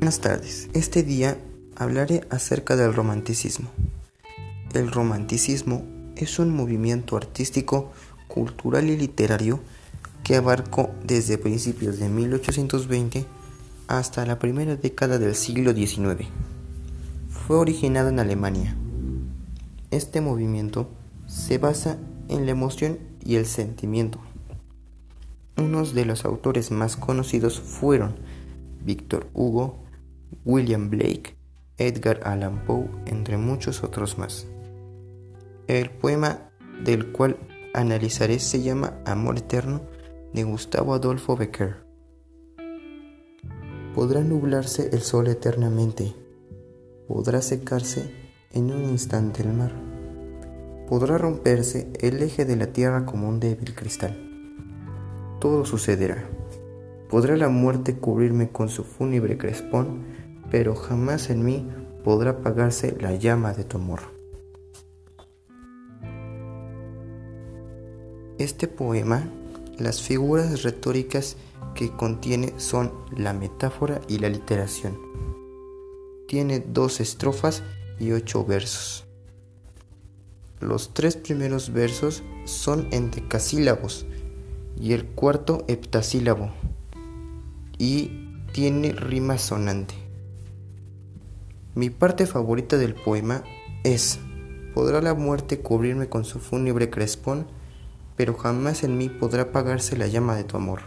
Buenas tardes. Este día hablaré acerca del romanticismo. El romanticismo es un movimiento artístico, cultural y literario que abarcó desde principios de 1820 hasta la primera década del siglo XIX. Fue originado en Alemania. Este movimiento se basa en la emoción y el sentimiento. Unos de los autores más conocidos fueron Víctor Hugo, William Blake, Edgar Allan Poe, entre muchos otros más. El poema del cual analizaré se llama Amor Eterno de Gustavo Adolfo Becker. Podrá nublarse el sol eternamente, podrá secarse en un instante el mar, podrá romperse el eje de la tierra como un débil cristal. Todo sucederá Podrá la muerte cubrirme con su fúnebre crespón, pero jamás en mí podrá apagarse la llama de tu amor. Este poema, las figuras retóricas que contiene son la metáfora y la literación. Tiene dos estrofas y ocho versos. Los tres primeros versos son endecasílabos y el cuarto heptasílabo y tiene rima sonante. Mi parte favorita del poema es, podrá la muerte cubrirme con su fúnebre crespón, pero jamás en mí podrá apagarse la llama de tu amor.